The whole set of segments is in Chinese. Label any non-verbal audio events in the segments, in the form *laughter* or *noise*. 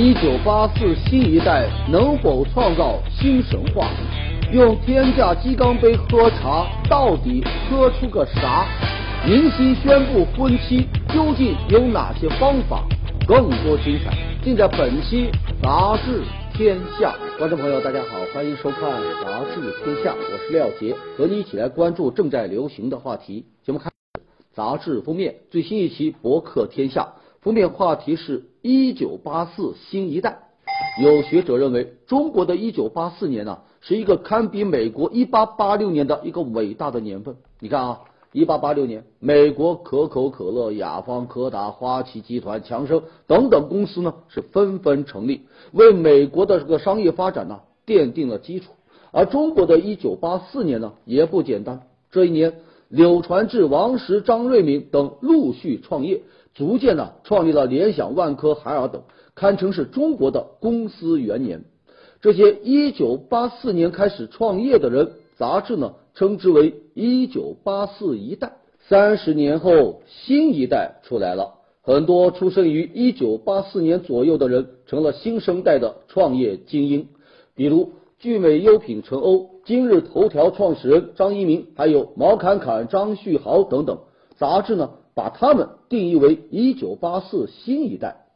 一九八四新一代能否创造新神话？用天价鸡缸杯喝茶，到底喝出个啥？明星宣布婚期究竟有哪些方法？更多精彩尽在本期《杂志天下》。观众朋友，大家好，欢迎收看《杂志天下》，我是廖杰，和你一起来关注正在流行的话题。节目开始，杂志封面最新一期《博客天下》。封面话题是一九八四新一代。有学者认为，中国的一九八四年呢，是一个堪比美国一八八六年的一个伟大的年份。你看啊，一八八六年，美国可口可乐、雅芳、柯达、花旗集团、强生等等公司呢是纷纷成立，为美国的这个商业发展呢奠定了基础。而中国的一九八四年呢也不简单，这一年，柳传志、王石、张瑞敏等陆续创业。逐渐呢，创立了联想、万科、海尔等，堪称是中国的公司元年。这些一九八四年开始创业的人，杂志呢称之为一九八四一代。三十年后，新一代出来了，很多出生于一九八四年左右的人成了新生代的创业精英，比如聚美优品陈欧、今日头条创始人张一鸣，还有毛侃侃、张旭豪等等。杂志呢？把他们定义为一九八四新一代。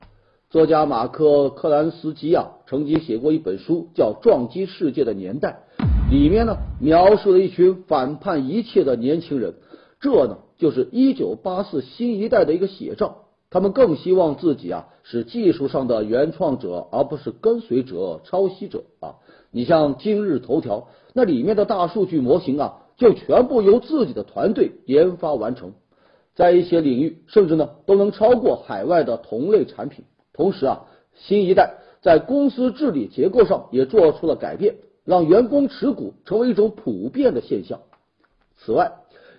作家马克克兰斯基啊，曾经写过一本书，叫《撞击世界的年代》，里面呢描述了一群反叛一切的年轻人。这呢就是一九八四新一代的一个写照。他们更希望自己啊是技术上的原创者，而不是跟随者、抄袭者啊。你像今日头条，那里面的大数据模型啊，就全部由自己的团队研发完成。在一些领域，甚至呢都能超过海外的同类产品。同时啊，新一代在公司治理结构上也做出了改变，让员工持股成为一种普遍的现象。此外，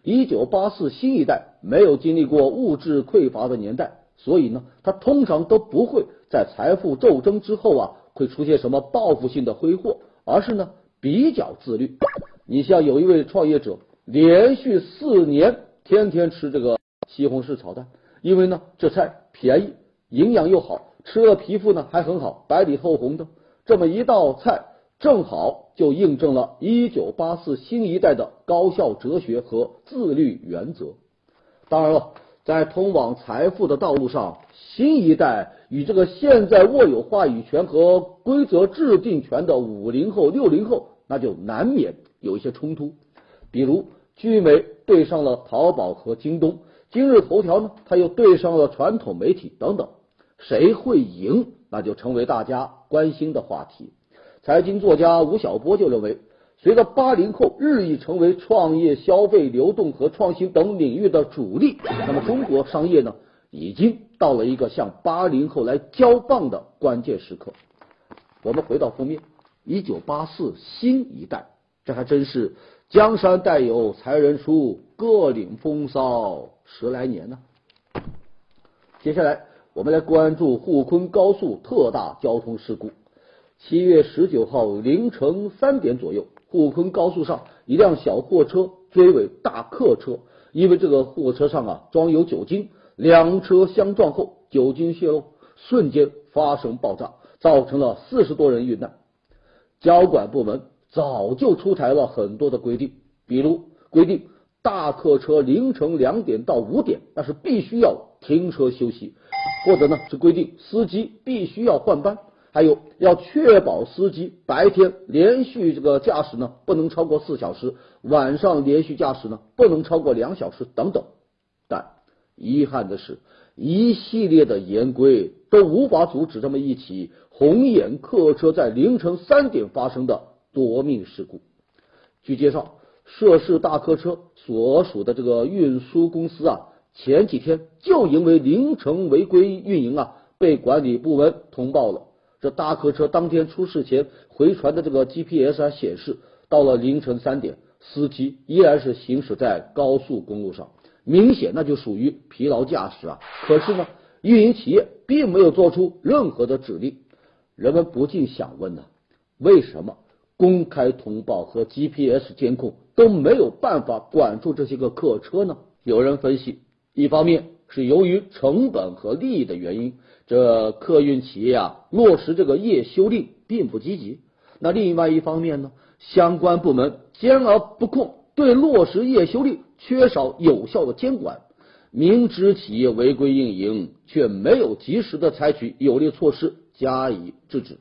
一九八四新一代没有经历过物质匮乏的年代，所以呢，他通常都不会在财富斗争之后啊会出现什么报复性的挥霍，而是呢比较自律。你像有一位创业者，连续四年天天吃这个。西红柿炒蛋，因为呢这菜便宜，营养又好，吃了皮肤呢还很好，白里透红的。这么一道菜，正好就印证了一九八四新一代的高效哲学和自律原则。当然了，在通往财富的道路上，新一代与这个现在握有话语权和规则制定权的五零后、六零后，那就难免有一些冲突。比如聚美对上了淘宝和京东。今日头条呢，它又对上了传统媒体等等，谁会赢，那就成为大家关心的话题。财经作家吴晓波就认为，随着八零后日益成为创业、消费、流动和创新等领域的主力，那么中国商业呢，已经到了一个向八零后来交棒的关键时刻。我们回到封面，一九八四新一代，这还真是江山代有才人出，各领风骚。十来年呢。接下来，我们来关注沪昆高速特大交通事故。七月十九号凌晨三点左右，沪昆高速上一辆小货车追尾大客车，因为这个货车上啊装有酒精，两车相撞后酒精泄漏，瞬间发生爆炸，造成了四十多人遇难。交管部门早就出台了很多的规定，比如规定。大客车凌晨两点到五点，那是必须要停车休息，或者呢是规定司机必须要换班，还有要确保司机白天连续这个驾驶呢不能超过四小时，晚上连续驾驶呢不能超过两小时等等。但遗憾的是，一系列的严规都无法阻止这么一起红眼客车在凌晨三点发生的夺命事故。据介绍。涉事大客车所属的这个运输公司啊，前几天就因为凌晨违规运营啊，被管理部门通报了。这大客车当天出事前回传的这个 GPS 还显示，到了凌晨三点，司机依然是行驶在高速公路上，明显那就属于疲劳驾驶啊。可是呢，运营企业并没有做出任何的指令，人们不禁想问呢，为什么公开通报和 GPS 监控？都没有办法管住这些个客车呢？有人分析，一方面是由于成本和利益的原因，这客运企业啊落实这个夜修令并不积极。那另外一方面呢，相关部门兼而不控，对落实夜修令缺少有效的监管，明知企业违规运营，却没有及时的采取有力措施加以制止。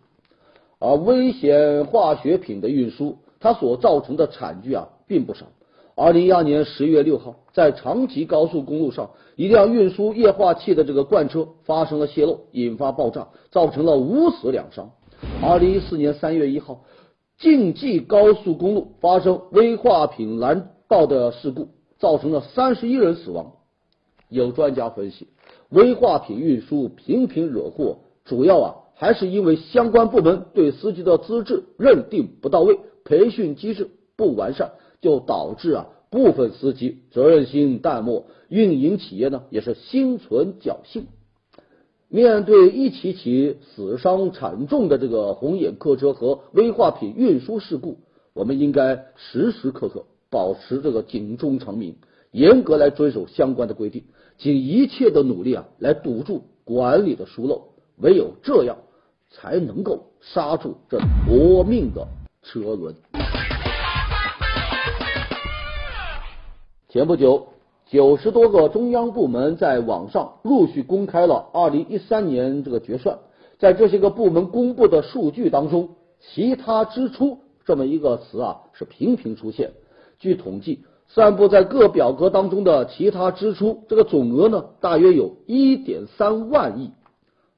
而危险化学品的运输，它所造成的惨剧啊并不少。二零一二年十月六号，在长崎高速公路上，一辆运输液化气的这个罐车发生了泄漏，引发爆炸，造成了五死两伤。二零一四年三月一号，晋冀高速公路发生危化品拦道的事故，造成了三十一人死亡。有专家分析，危化品运输频频惹祸，主要啊。还是因为相关部门对司机的资质认定不到位，培训机制不完善，就导致啊部分司机责任心淡漠，运营企业呢也是心存侥幸。面对一起起死伤惨重的这个红眼客车和危化品运输事故，我们应该时时刻刻保持这个警钟长鸣，严格来遵守相关的规定，尽一切的努力啊来堵住管理的疏漏，唯有这样。才能够刹住这夺命的车轮。前不久，九十多个中央部门在网上陆续公开了二零一三年这个决算，在这些个部门公布的数据当中，其他支出这么一个词啊是频频出现。据统计，散布在各表格当中的其他支出，这个总额呢大约有一点三万亿。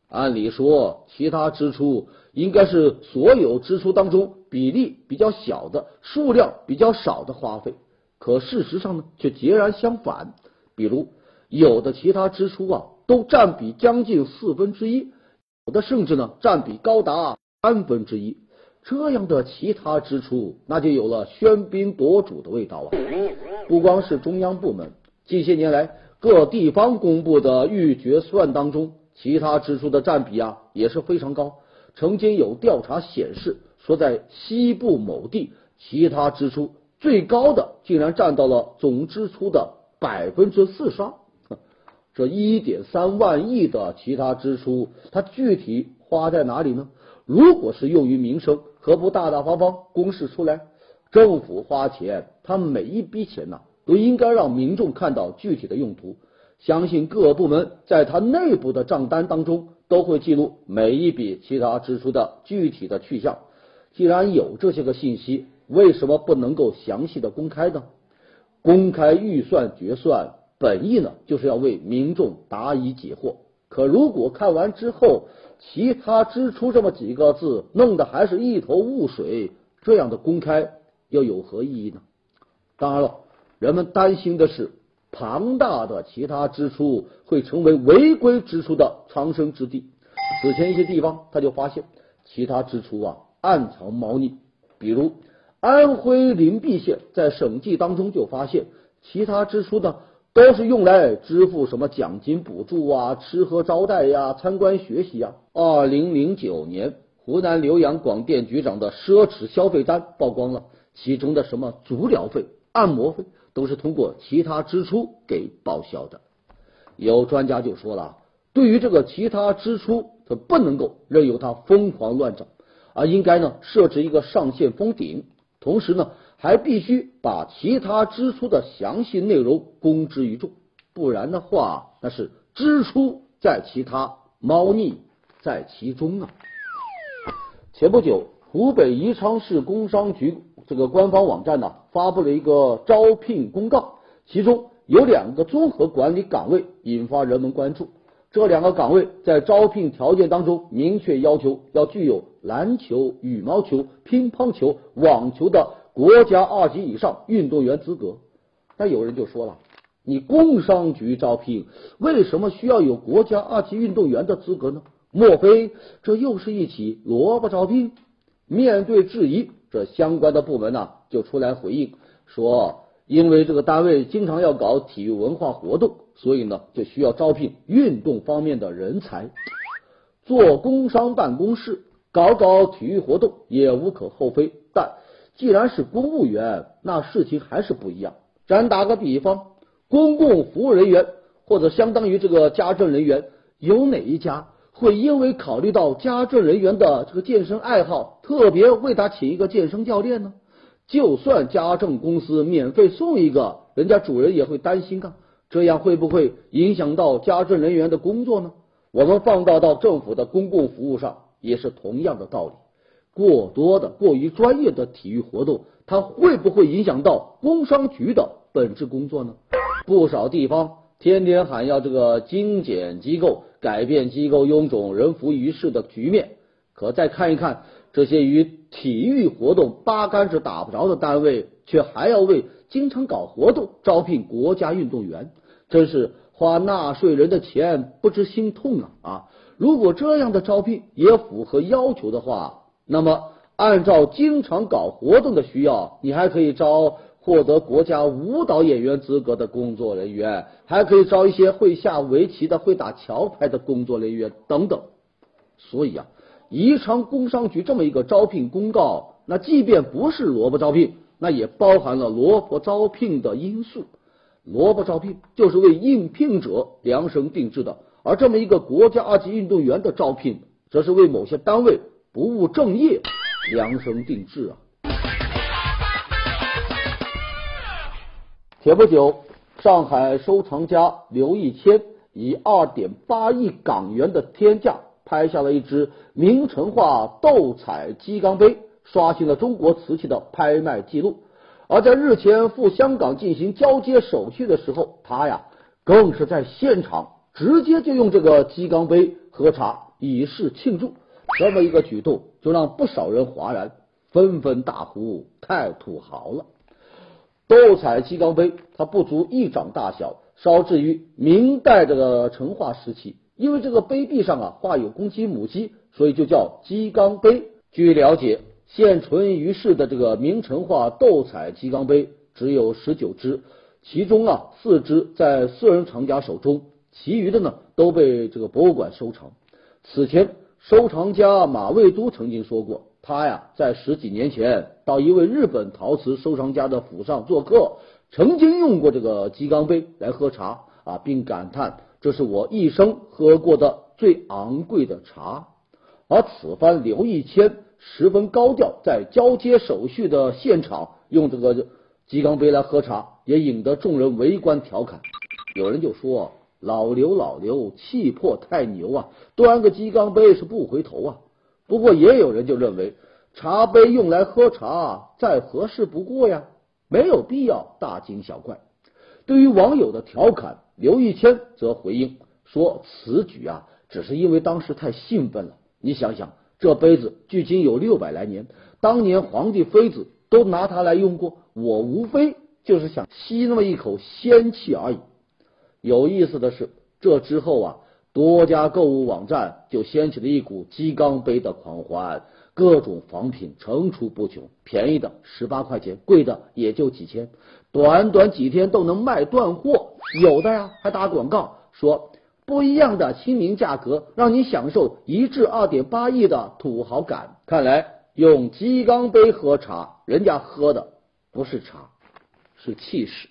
按理说，其他支出应该是所有支出当中比例比较小的、数量比较少的花费，可事实上呢，却截然相反。比如，有的其他支出啊，都占比将近四分之一，有的甚至呢，占比高达三分之一。这样的其他支出，那就有了喧宾夺主的味道啊！不光是中央部门，近些年来各地方公布的预决算当中。其他支出的占比啊也是非常高。曾经有调查显示，说在西部某地，其他支出最高的竟然占到了总支出的百分之四十二。这一点三万亿的其他支出，它具体花在哪里呢？如果是用于民生，何不大大方方公示出来？政府花钱，它每一笔钱呐，都应该让民众看到具体的用途。相信各部门在他内部的账单当中都会记录每一笔其他支出的具体的去向。既然有这些个信息，为什么不能够详细的公开呢？公开预算决算本意呢，就是要为民众答疑解惑。可如果看完之后，其他支出这么几个字弄得还是一头雾水，这样的公开又有何意义呢？当然了，人们担心的是。庞大的其他支出会成为违规支出的藏身之地。此前一些地方他就发现其他支出啊暗藏猫腻，比如安徽灵璧县在审计当中就发现其他支出呢都是用来支付什么奖金补助啊、吃喝招待呀、参观学习呀。二零零九年，湖南浏阳广电局长的奢侈消费单曝光了，其中的什么足疗费、按摩费。都是通过其他支出给报销的。有专家就说了，对于这个其他支出，它不能够任由它疯狂乱涨，而应该呢设置一个上限封顶，同时呢还必须把其他支出的详细内容公之于众，不然的话那是支出在其他，猫腻在其中啊。前不久，湖北宜昌市工商局。这个官方网站呢发布了一个招聘公告，其中有两个综合管理岗位引发人们关注。这两个岗位在招聘条件当中明确要求要具有篮球、羽毛球、乒乓球、网球的国家二级以上运动员资格。那有人就说了，你工商局招聘为什么需要有国家二级运动员的资格呢？莫非这又是一起萝卜招聘？面对质疑。这相关的部门呢，就出来回应说，因为这个单位经常要搞体育文化活动，所以呢，就需要招聘运动方面的人才。做工商办公室搞搞体育活动也无可厚非，但既然是公务员，那事情还是不一样。咱打个比方，公共服务人员或者相当于这个家政人员，有哪一家会因为考虑到家政人员的这个健身爱好，特别为他请一个健身教练呢？就算家政公司免费送一个，人家主人也会担心啊，这样会不会影响到家政人员的工作呢？我们放大到政府的公共服务上，也是同样的道理。过多的、过于专业的体育活动，它会不会影响到工商局的本质工作呢？不少地方天天喊要这个精简机构，改变机构臃肿人浮于事的局面，可再看一看。这些与体育活动八竿子打不着的单位，却还要为经常搞活动招聘国家运动员，真是花纳税人的钱不知心痛啊！啊，如果这样的招聘也符合要求的话，那么按照经常搞活动的需要，你还可以招获得国家舞蹈演员资格的工作人员，还可以招一些会下围棋的、会打桥牌的工作人员等等。所以啊。宜昌工商局这么一个招聘公告，那即便不是萝卜招聘，那也包含了萝卜招聘的因素。萝卜招聘就是为应聘者量身定制的，而这么一个国家二级运动员的招聘，则是为某些单位不务正业量身定制啊。前不久，上海收藏家刘义谦以二点八亿港元的天价。拍下了一只明成化斗彩鸡缸杯，刷新了中国瓷器的拍卖记录。而在日前赴香港进行交接手续的时候，他呀更是在现场直接就用这个鸡缸杯喝茶以示庆祝。这么一个举动，就让不少人哗然，纷纷大呼太土豪了。斗彩鸡缸杯，它不足一掌大小，烧制于明代这个成化时期。因为这个杯壁上啊画有公鸡母鸡，所以就叫鸡缸杯。据了解，现存于世的这个明成化斗彩鸡缸杯只有十九只，其中啊四只在私人藏家手中，其余的呢都被这个博物馆收藏。此前，收藏家马未都曾经说过，他呀在十几年前到一位日本陶瓷收藏家的府上做客，曾经用过这个鸡缸杯来喝茶啊，并感叹。这是我一生喝过的最昂贵的茶，而此番刘义谦十分高调，在交接手续的现场用这个鸡缸杯来喝茶，也引得众人围观调侃。有人就说：“老刘，老刘，气魄太牛啊！端个鸡缸杯是不回头啊。”不过也有人就认为，茶杯用来喝茶再合适不过呀，没有必要大惊小怪。对于网友的调侃。刘玉谦则回应说：“此举啊，只是因为当时太兴奋了。你想想，这杯子距今有六百来年，当年皇帝妃子都拿它来用过，我无非就是想吸那么一口仙气而已。”有意思的是，这之后啊，多家购物网站就掀起了一股鸡缸杯的狂欢，各种仿品层出不穷，便宜的十八块钱，贵的也就几千。短短几天都能卖断货，有的呀还打广告说不一样的亲民价格，让你享受一至二点八亿的土豪感。看来用鸡缸杯喝茶，人家喝的不是茶，是气势。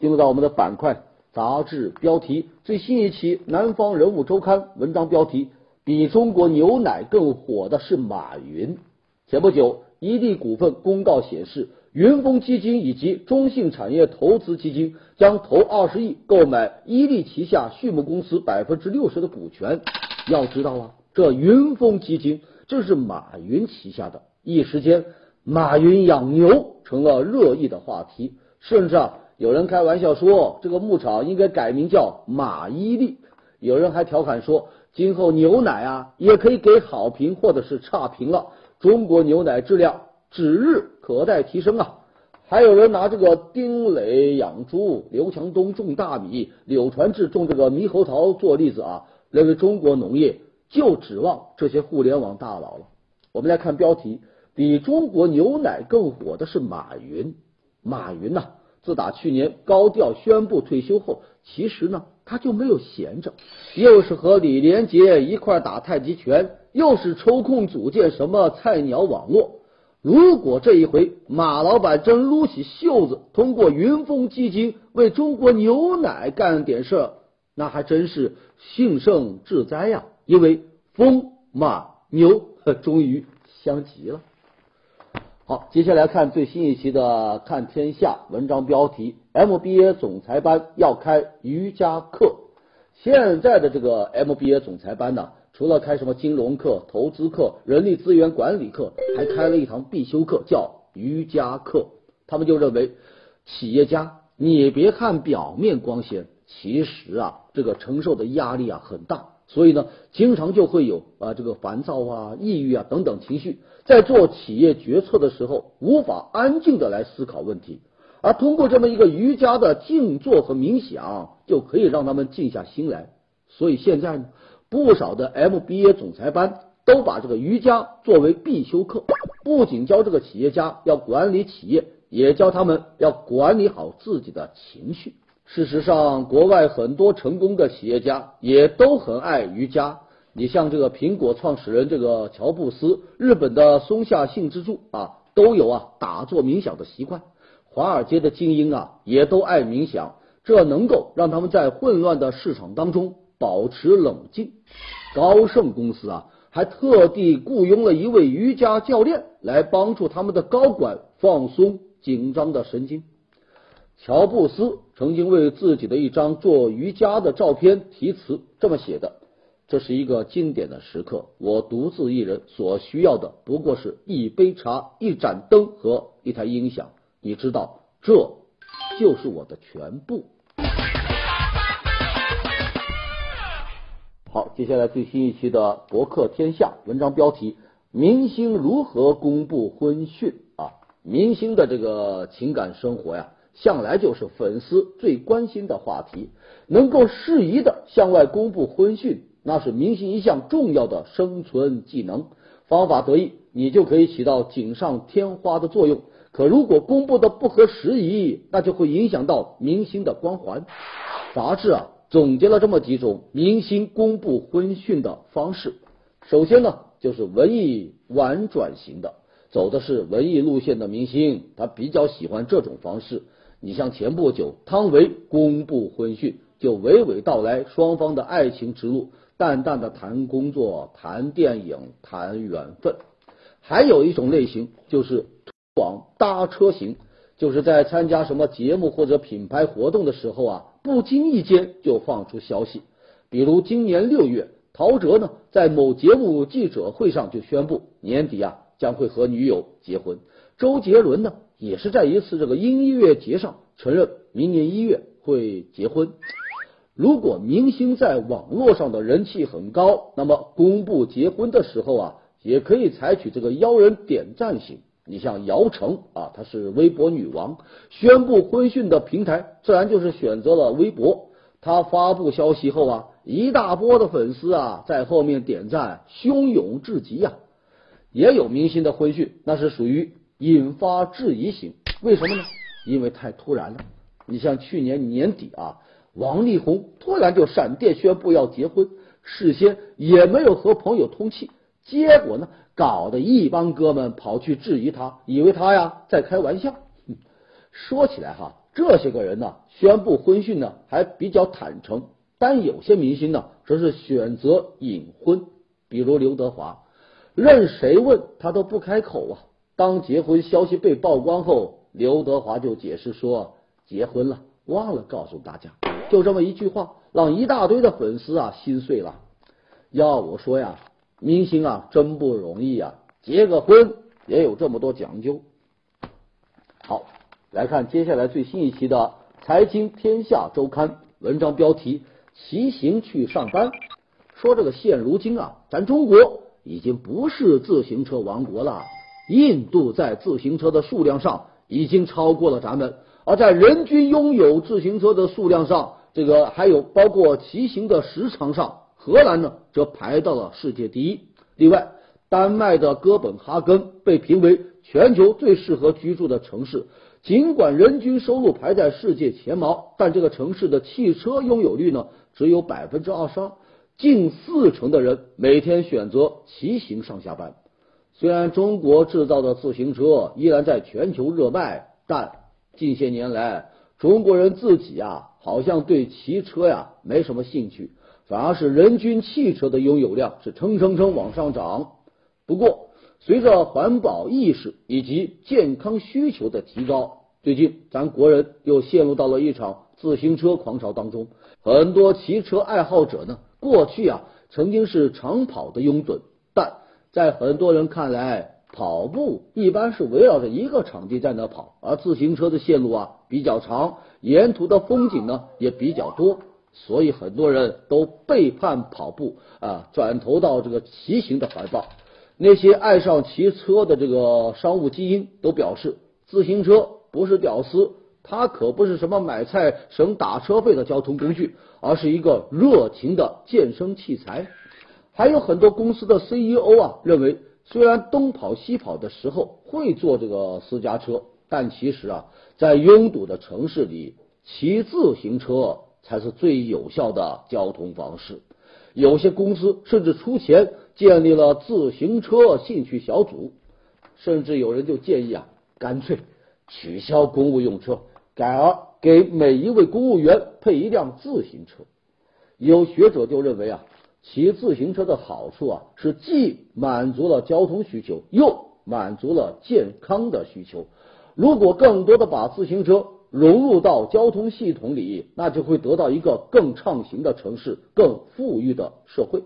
进入到我们的板块杂志标题，最新一期《南方人物周刊》文章标题：比中国牛奶更火的是马云。前不久，伊利股份公告显示。云峰基金以及中信产业投资基金将投二十亿购买伊利旗下畜牧公司百分之六十的股权。要知道啊，这云峰基金正是马云旗下的。一时间，马云养牛成了热议的话题，甚至啊，有人开玩笑说，这个牧场应该改名叫马伊利。有人还调侃说，今后牛奶啊也可以给好评或者是差评了。中国牛奶质量。指日可待提升啊！还有人拿这个丁磊养猪、刘强东种大米、柳传志种这个猕猴桃做例子啊，认为中国农业就指望这些互联网大佬了。我们来看标题：比中国牛奶更火的是马云。马云呐，自打去年高调宣布退休后，其实呢他就没有闲着，又是和李连杰一块打太极拳，又是抽空组建什么菜鸟网络。如果这一回马老板真撸起袖子，通过云峰基金为中国牛奶干点事儿，那还真是幸甚至哉呀！因为风马牛 *laughs* 终于相齐了。好，接下来看最新一期的《看天下》文章标题：MBA 总裁班要开瑜伽课。现在的这个 MBA 总裁班呢，除了开什么金融课、投资课、人力资源管理课，还开了一堂必修课，叫瑜伽课。他们就认为，企业家你别看表面光鲜，其实啊，这个承受的压力啊很大，所以呢，经常就会有啊这个烦躁啊、抑郁啊等等情绪，在做企业决策的时候，无法安静的来思考问题。而通过这么一个瑜伽的静坐和冥想，就可以让他们静下心来。所以现在呢，不少的 MBA 总裁班都把这个瑜伽作为必修课，不仅教这个企业家要管理企业，也教他们要管理好自己的情绪。事实上，国外很多成功的企业家也都很爱瑜伽。你像这个苹果创始人这个乔布斯，日本的松下幸之助啊，都有啊打坐冥想的习惯。华尔街的精英啊，也都爱冥想，这能够让他们在混乱的市场当中保持冷静。高盛公司啊，还特地雇佣了一位瑜伽教练来帮助他们的高管放松紧张的神经。乔布斯曾经为自己的一张做瑜伽的照片题词，这么写的：“这是一个经典的时刻，我独自一人所需要的不过是一杯茶、一盏灯和一台音响。”你知道，这就是我的全部。好，接下来最新一期的博客天下文章标题：明星如何公布婚讯啊？明星的这个情感生活呀，向来就是粉丝最关心的话题。能够适宜的向外公布婚讯，那是明星一项重要的生存技能。方法得意，你就可以起到锦上添花的作用。可如果公布的不合时宜，那就会影响到明星的光环。杂志啊总结了这么几种明星公布婚讯的方式。首先呢，就是文艺婉转型的，走的是文艺路线的明星，他比较喜欢这种方式。你像前不久汤唯公布婚讯，就娓娓道来双方的爱情之路，淡淡的谈工作、谈电影、谈缘分。还有一种类型就是。往搭车型，就是在参加什么节目或者品牌活动的时候啊，不经意间就放出消息。比如今年六月，陶喆呢在某节目记者会上就宣布年底啊将会和女友结婚。周杰伦呢也是在一次这个音乐节上承认明年一月会结婚。如果明星在网络上的人气很高，那么公布结婚的时候啊，也可以采取这个邀人点赞型。你像姚晨啊，她是微博女王，宣布婚讯的平台自然就是选择了微博。她发布消息后啊，一大波的粉丝啊在后面点赞，汹涌至极呀。也有明星的婚讯，那是属于引发质疑型。为什么呢？因为太突然了。你像去年年底啊，王力宏突然就闪电宣布要结婚，事先也没有和朋友通气，结果呢？搞得一帮哥们跑去质疑他，以为他呀在开玩笑。说起来哈，这些个人呢宣布婚讯呢还比较坦诚，但有些明星呢则是选择隐婚，比如刘德华，任谁问他都不开口啊。当结婚消息被曝光后，刘德华就解释说结婚了，忘了告诉大家。就这么一句话，让一大堆的粉丝啊心碎了。要我说呀。明星啊，真不容易啊！结个婚也有这么多讲究。好，来看接下来最新一期的《财经天下周刊》文章标题：骑行去上班。说这个现如今啊，咱中国已经不是自行车王国了。印度在自行车的数量上已经超过了咱们，而在人均拥有自行车的数量上，这个还有包括骑行的时长上。荷兰呢，则排到了世界第一。另外，丹麦的哥本哈根被评为全球最适合居住的城市。尽管人均收入排在世界前茅，但这个城市的汽车拥有率呢，只有百分之二十二。近四成的人每天选择骑行上下班。虽然中国制造的自行车依然在全球热卖，但近些年来，中国人自己啊，好像对骑车呀没什么兴趣，反而是人均汽车的拥有量是蹭蹭蹭往上涨。不过，随着环保意识以及健康需求的提高，最近咱国人又陷入到了一场自行车狂潮当中。很多骑车爱好者呢，过去啊曾经是长跑的拥趸，但在很多人看来，跑步一般是围绕着一个场地在那跑，而自行车的线路啊比较长，沿途的风景呢也比较多，所以很多人都背叛跑步啊，转投到这个骑行的怀抱。那些爱上骑车的这个商务精英都表示，自行车不是屌丝，它可不是什么买菜省打车费的交通工具，而是一个热情的健身器材。还有很多公司的 CEO 啊认为。虽然东跑西跑的时候会坐这个私家车，但其实啊，在拥堵的城市里，骑自行车才是最有效的交通方式。有些公司甚至出钱建立了自行车兴趣小组，甚至有人就建议啊，干脆取消公务用车，改而给每一位公务员配一辆自行车。有学者就认为啊。骑自行车的好处啊，是既满足了交通需求，又满足了健康的需求。如果更多的把自行车融入到交通系统里，那就会得到一个更畅行的城市，更富裕的社会。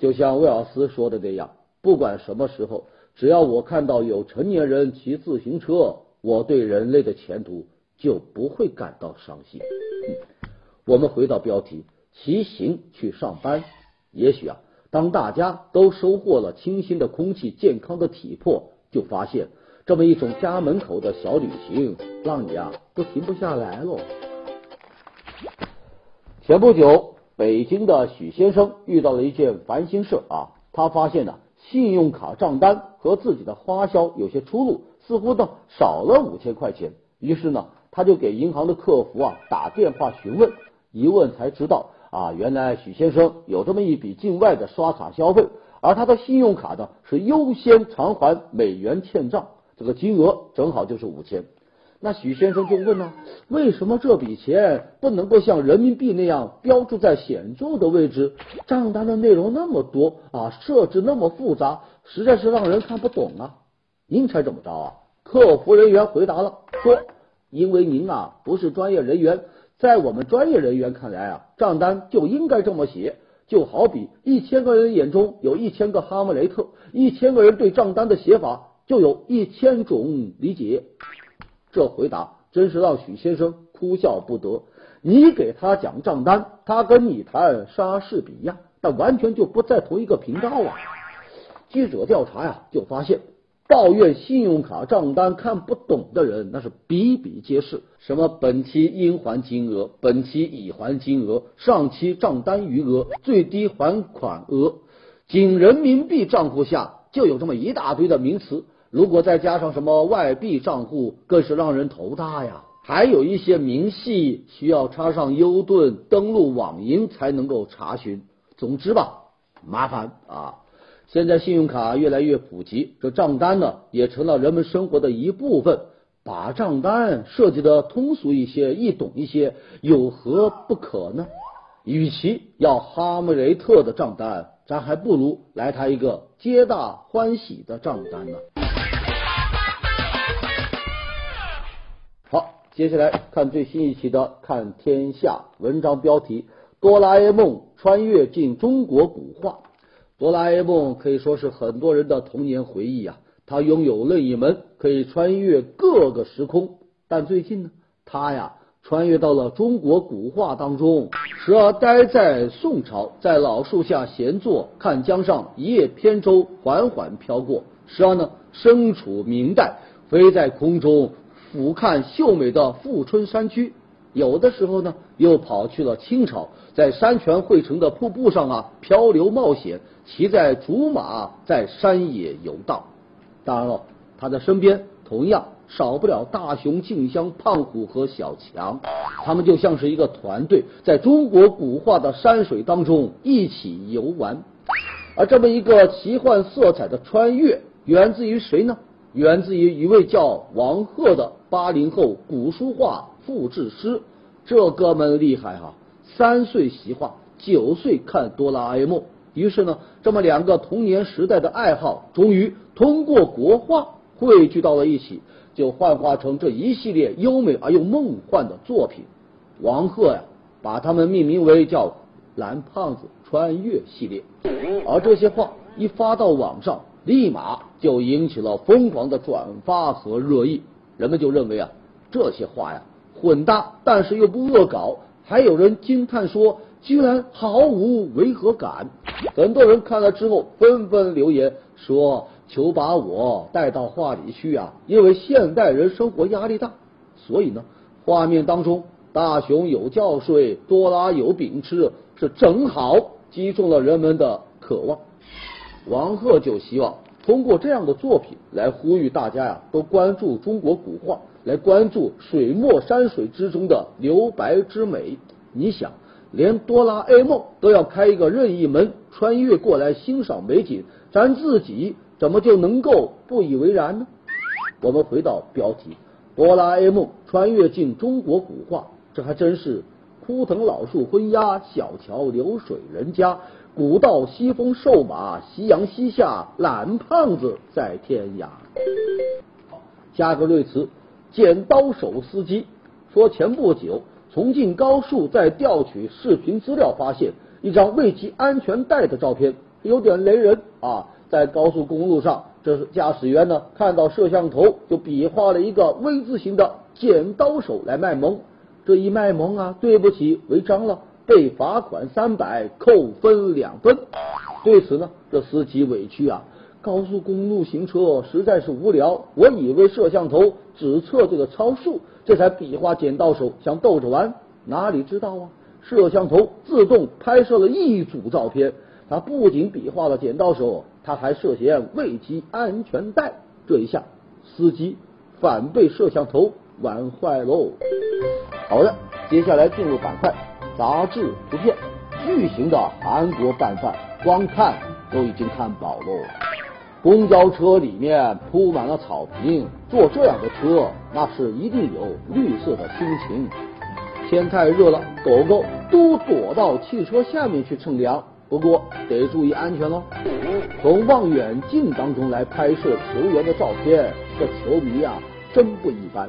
就像威尔斯说的那样，不管什么时候，只要我看到有成年人骑自行车，我对人类的前途就不会感到伤心。我们回到标题：骑行去上班。也许啊，当大家都收获了清新的空气、健康的体魄，就发现这么一种家门口的小旅行，让你啊都停不下来喽。前不久，北京的许先生遇到了一件烦心事啊，他发现呢，信用卡账单和自己的花销有些出入，似乎呢少了五千块钱。于是呢，他就给银行的客服啊打电话询问，一问才知道。啊，原来许先生有这么一笔境外的刷卡消费，而他的信用卡呢是优先偿还美元欠账，这个金额正好就是五千。那许先生就问呢，为什么这笔钱不能够像人民币那样标注在显著的位置？账单的内容那么多啊，设置那么复杂，实在是让人看不懂啊。您猜怎么着啊？客服人员回答了，说因为您啊不是专业人员。在我们专业人员看来啊，账单就应该这么写，就好比一千个人眼中有一千个哈姆雷特，一千个人对账单的写法就有一千种理解。这回答真是让许先生哭笑不得。你给他讲账单，他跟你谈莎士比亚，但完全就不在同一个频道啊！记者调查呀，就发现。抱怨信用卡账单看不懂的人，那是比比皆是。什么本期应还金额、本期已还金额、上期账单余额、最低还款额，仅人民币账户下就有这么一大堆的名词。如果再加上什么外币账户，更是让人头大呀。还有一些明细需要插上优盾登录网银才能够查询。总之吧，麻烦啊。现在信用卡越来越普及，这账单呢也成了人们生活的一部分。把账单设计的通俗一些、易懂一些，有何不可呢？与其要哈姆雷特的账单，咱还不如来他一个皆大欢喜的账单呢。好，接下来看最新一期的《看天下》文章标题：哆啦 A 梦穿越进中国古画。哆啦 A 梦可以说是很多人的童年回忆呀，它拥有任意门，可以穿越各个时空。但最近呢，它呀穿越到了中国古画当中，时而待在宋朝，在老树下闲坐，看江上一叶扁舟缓缓飘过；时而呢身处明代，飞在空中俯瞰秀美的富春山区；有的时候呢，又跑去了清朝，在山泉汇成的瀑布上啊漂流冒险。骑在竹马在山野游荡，当然了，他的身边同样少不了大熊、静香、胖虎和小强，他们就像是一个团队，在中国古画的山水当中一起游玩。而这么一个奇幻色彩的穿越，源自于谁呢？源自于一位叫王鹤的八零后古书画复制师。这哥们厉害哈，三岁习画，九岁看哆啦 A 梦。于是呢，这么两个童年时代的爱好，终于通过国画汇聚到了一起，就幻化成这一系列优美而又梦幻的作品。王鹤呀，把他们命名为叫“蓝胖子穿越系列”。而这些画一发到网上，立马就引起了疯狂的转发和热议。人们就认为啊，这些画呀混搭，但是又不恶搞。还有人惊叹说。居然毫无违和感，很多人看了之后纷纷留言说：“求把我带到画里去啊！”因为现代人生活压力大，所以呢，画面当中大雄有觉睡，多拉有饼吃，是正好击中了人们的渴望。王鹤就希望通过这样的作品来呼吁大家呀，都关注中国古画，来关注水墨山水之中的留白之美。你想？连哆啦 A 梦都要开一个任意门穿越过来欣赏美景，咱自己怎么就能够不以为然呢？我们回到标题：哆啦 A 梦穿越进中国古画，这还真是枯藤老树昏鸦，小桥流水人家，古道西风瘦马，夕阳西下，懒胖子在天涯。加个对词：剪刀手司机。说前不久。重庆高速在调取视频资料，发现一张未系安全带的照片，有点雷人啊！在高速公路上，这是驾驶员呢看到摄像头就比划了一个 V 字形的剪刀手来卖萌，这一卖萌啊，对不起，违章了，被罚款三百，扣分两分。对此呢，这司机委屈啊，高速公路行车实在是无聊，我以为摄像头只测这个超速。这才比划剪刀手想逗着玩，哪里知道啊？摄像头自动拍摄了一组照片，他不仅比划了剪刀手，他还涉嫌未系安全带。这一下，司机反被摄像头玩坏喽。好的，接下来进入板块，杂志图片，巨型的韩国拌饭，光看都已经看饱喽。公交车里面铺满了草坪，坐这样的车，那是一定有绿色的心情。天太热了，狗狗都躲到汽车下面去乘凉，不过得注意安全喽。从望远镜当中来拍摄球员的照片，这球迷啊真不一般。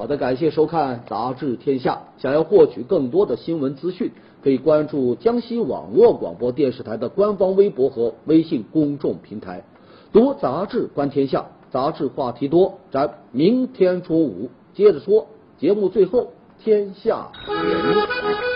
好的，感谢收看杂志天下。想要获取更多的新闻资讯，可以关注江西网络广播电视台的官方微博和微信公众平台。读杂志观天下，杂志话题多，咱明天中午接着说。节目最后，天下人。